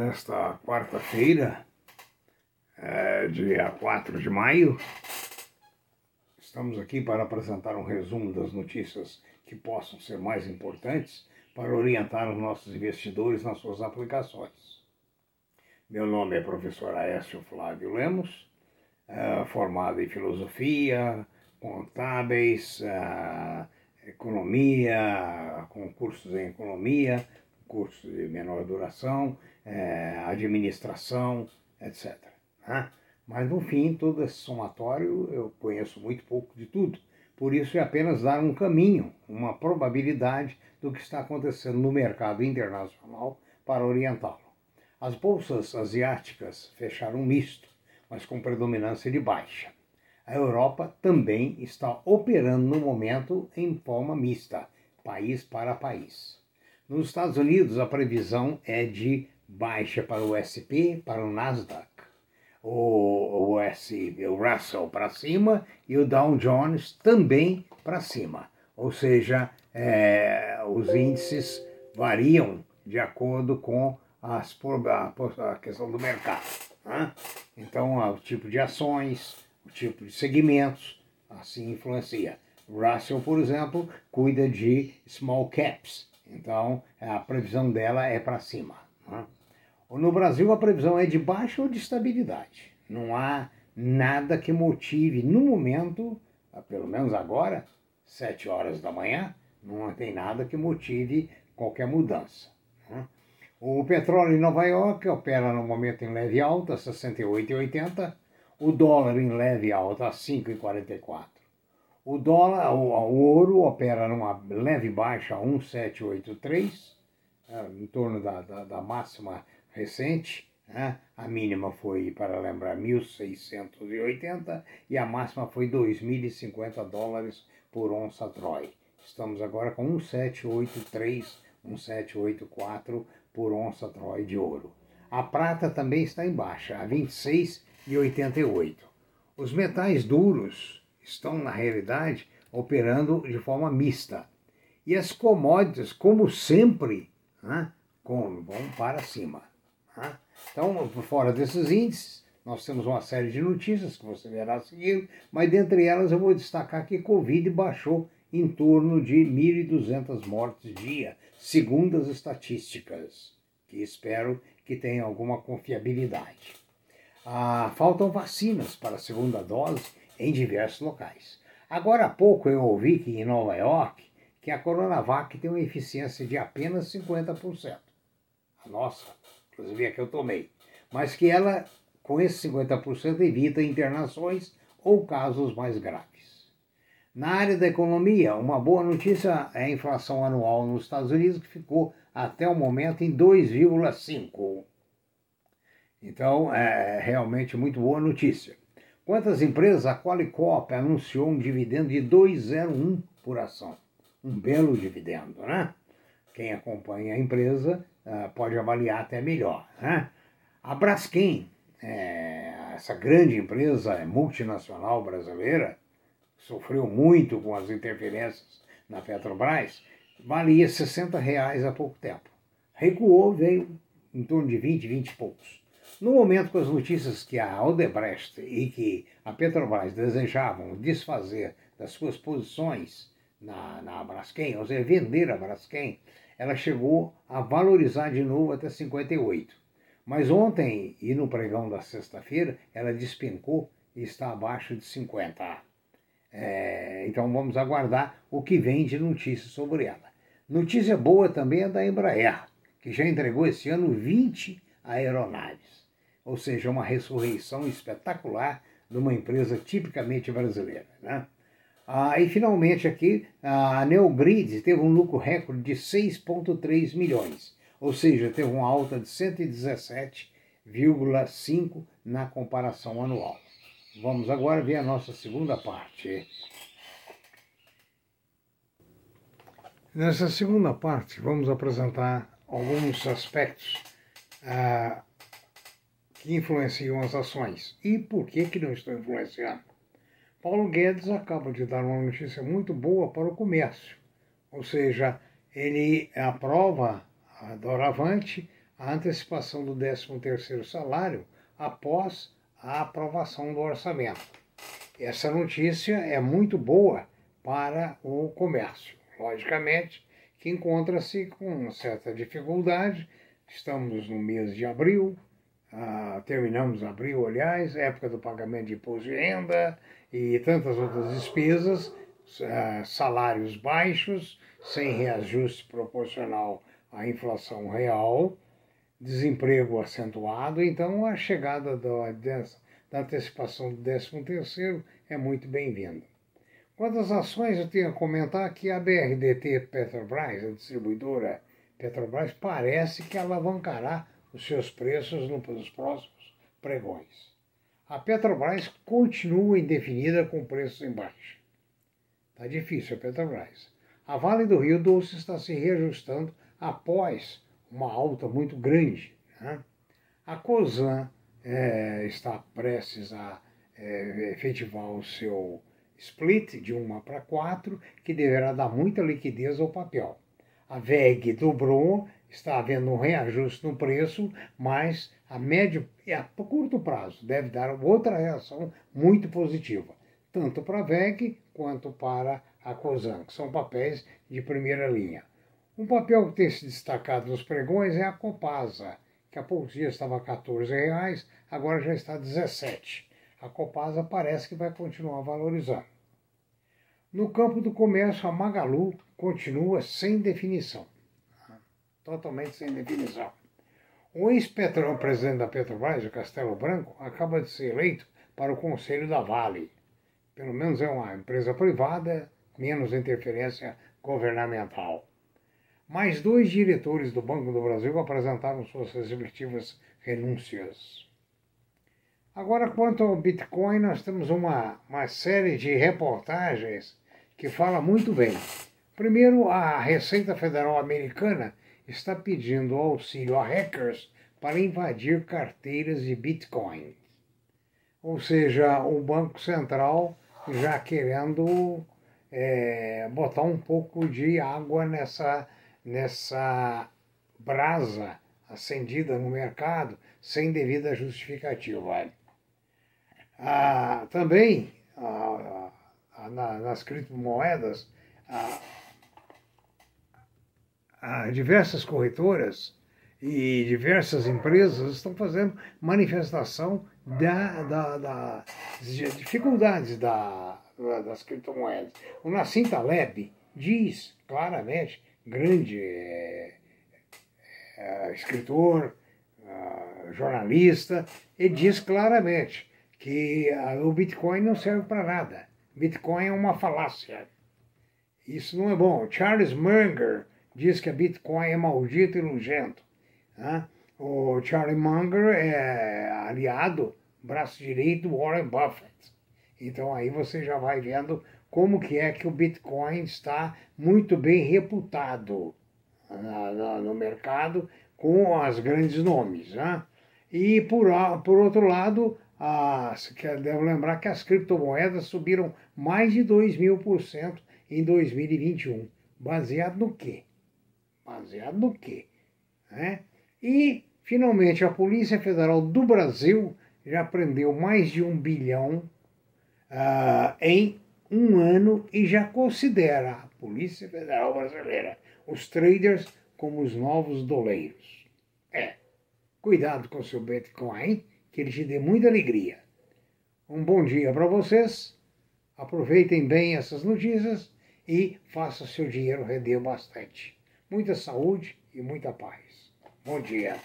nesta quarta-feira, é, dia 4 de maio. Estamos aqui para apresentar um resumo das notícias que possam ser mais importantes para orientar os nossos investidores nas suas aplicações. Meu nome é professor Aécio Flávio Lemos, é, formado em filosofia, contábeis, é, economia, concursos em economia, cursos de menor duração, é, administração, etc. Né? Mas no fim, todo esse somatório eu conheço muito pouco de tudo. Por isso é apenas dar um caminho, uma probabilidade do que está acontecendo no mercado internacional para orientá-lo. As bolsas asiáticas fecharam misto, mas com predominância de baixa. A Europa também está operando no momento em forma mista, país para país. Nos Estados Unidos, a previsão é de baixa para o SP, para o Nasdaq, o, o, S, o Russell para cima e o Dow Jones também para cima. Ou seja, é, os índices variam de acordo com as, a, a questão do mercado. Né? Então, o tipo de ações, o tipo de segmentos, assim influencia. Russell, por exemplo, cuida de small caps, então, a previsão dela é para cima. Né? No Brasil, a previsão é de baixa ou de estabilidade. Não há nada que motive, no momento, pelo menos agora, 7 horas da manhã, não tem nada que motive qualquer mudança. Né? O petróleo em Nova York opera no momento em leve alta, 68,80. O dólar em leve alta, 5,44. O dólar, o, o ouro opera numa leve baixa 1,783, é, em torno da, da, da máxima recente. Né? A mínima foi, para lembrar, 1.680 e a máxima foi 2.050 dólares por onça Troy. Estamos agora com 1,783, 1,784 por onça Troy de ouro. A prata também está em baixa, a 26,88. Os metais duros estão, na realidade, operando de forma mista. E as commodities, como sempre, né, vão para cima. Né? Então, fora desses índices, nós temos uma série de notícias que você verá a seguir, mas dentre elas eu vou destacar que Covid baixou em torno de 1.200 mortes dia, segundo as estatísticas, que espero que tenham alguma confiabilidade. Ah, faltam vacinas para a segunda dose em diversos locais. Agora há pouco eu ouvi que em Nova York que a Coronavac tem uma eficiência de apenas 50%. A nossa, inclusive a que eu tomei. Mas que ela, com esse 50%, evita internações ou casos mais graves. Na área da economia, uma boa notícia é a inflação anual nos Estados Unidos, que ficou até o momento em 2,5%. Então, é realmente muito boa notícia. Quantas empresas, a Qualicorp anunciou um dividendo de 2,01 por ação. Um belo dividendo, né? Quem acompanha a empresa uh, pode avaliar até melhor. Né? A Braskem, é, essa grande empresa multinacional brasileira, sofreu muito com as interferências na Petrobras, valia 60 reais há pouco tempo. Recuou, veio em torno de 20, 20 e poucos. No momento com as notícias que a Odebrecht e que a Petrobras desejavam desfazer das suas posições na, na Braskem, ou seja, vender a Braskem, ela chegou a valorizar de novo até 58. Mas ontem e no pregão da sexta-feira, ela despencou e está abaixo de 50. É, então vamos aguardar o que vem de notícias sobre ela. Notícia boa também é da Embraer, que já entregou esse ano 20 aeronaves ou seja, uma ressurreição espetacular de uma empresa tipicamente brasileira. Né? Ah, e finalmente aqui, a Neogrid teve um lucro recorde de 6,3 milhões, ou seja, teve uma alta de 117,5 na comparação anual. Vamos agora ver a nossa segunda parte. Nessa segunda parte, vamos apresentar alguns aspectos ah, que influenciam as ações. E por que, que não estão influenciando? Paulo Guedes acaba de dar uma notícia muito boa para o comércio, ou seja, ele aprova a doravante a antecipação do 13º salário após a aprovação do orçamento. Essa notícia é muito boa para o comércio. Logicamente que encontra-se com certa dificuldade. Estamos no mês de abril, ah, terminamos abril, aliás, época do pagamento de imposto de renda e tantas outras despesas, ah, salários baixos, sem reajuste proporcional à inflação real, desemprego acentuado, então a chegada da, da antecipação do 13 terceiro é muito bem-vinda. Quanto às ações, eu tenho a comentar que a BRDT Petrobras, a distribuidora Petrobras, parece que alavancará os seus preços nos próximos pregões. A Petrobras continua indefinida com preços em baixa. Está difícil a Petrobras. A Vale do Rio Doce está se reajustando após uma alta muito grande. Né? A COSAN é, está prestes a é, efetivar o seu split de 1 para 4, que deverá dar muita liquidez ao papel. A VEG dobrou, está havendo um reajuste no preço, mas a médio e a curto prazo deve dar outra reação muito positiva, tanto para a VEG quanto para a COSAN, que são papéis de primeira linha. Um papel que tem se destacado nos pregões é a Copasa, que há poucos dias estava a 14 reais, agora já está a 17. A Copasa parece que vai continuar valorizando. No campo do comércio, a Magalu continua sem definição. Totalmente sem definição. O ex-presidente da Petrobras, o Castelo Branco, acaba de ser eleito para o Conselho da Vale. Pelo menos é uma empresa privada, menos interferência governamental. Mais dois diretores do Banco do Brasil apresentaram suas respectivas renúncias. Agora, quanto ao Bitcoin, nós temos uma, uma série de reportagens que fala muito bem. Primeiro, a Receita Federal Americana está pedindo auxílio a hackers para invadir carteiras de Bitcoin. Ou seja, o Banco Central já querendo é, botar um pouco de água nessa nessa brasa acendida no mercado sem devida justificativa. Ah, também, ah, ah, nas criptomoedas, ah, ah, diversas corretoras e diversas empresas estão fazendo manifestação da, da, da dificuldades da, das criptomoedas. O Nassim Taleb diz claramente grande é, é, escritor, uh, jornalista, e diz claramente que uh, o Bitcoin não serve para nada. Bitcoin é uma falácia. Isso não é bom. Charles Munger diz que a Bitcoin é maldito e nojento. Né? O Charlie Munger é aliado, braço direito do Warren Buffett. Então aí você já vai vendo como que é que o Bitcoin está muito bem reputado na, no mercado com os grandes nomes. Né? E por, por outro lado, as, devo lembrar que as criptomoedas subiram mais de 2 mil por cento em 2021. Baseado no quê? Baseado no quê? Né? E, finalmente, a Polícia Federal do Brasil já prendeu mais de um bilhão uh, em um ano e já considera a Polícia Federal Brasileira os traders como os novos doleiros. É, cuidado com o seu Bitcoin, que ele te dê muita alegria. Um bom dia para vocês, aproveitem bem essas notícias e façam seu dinheiro render bastante. Muita saúde e muita paz. Bom dia.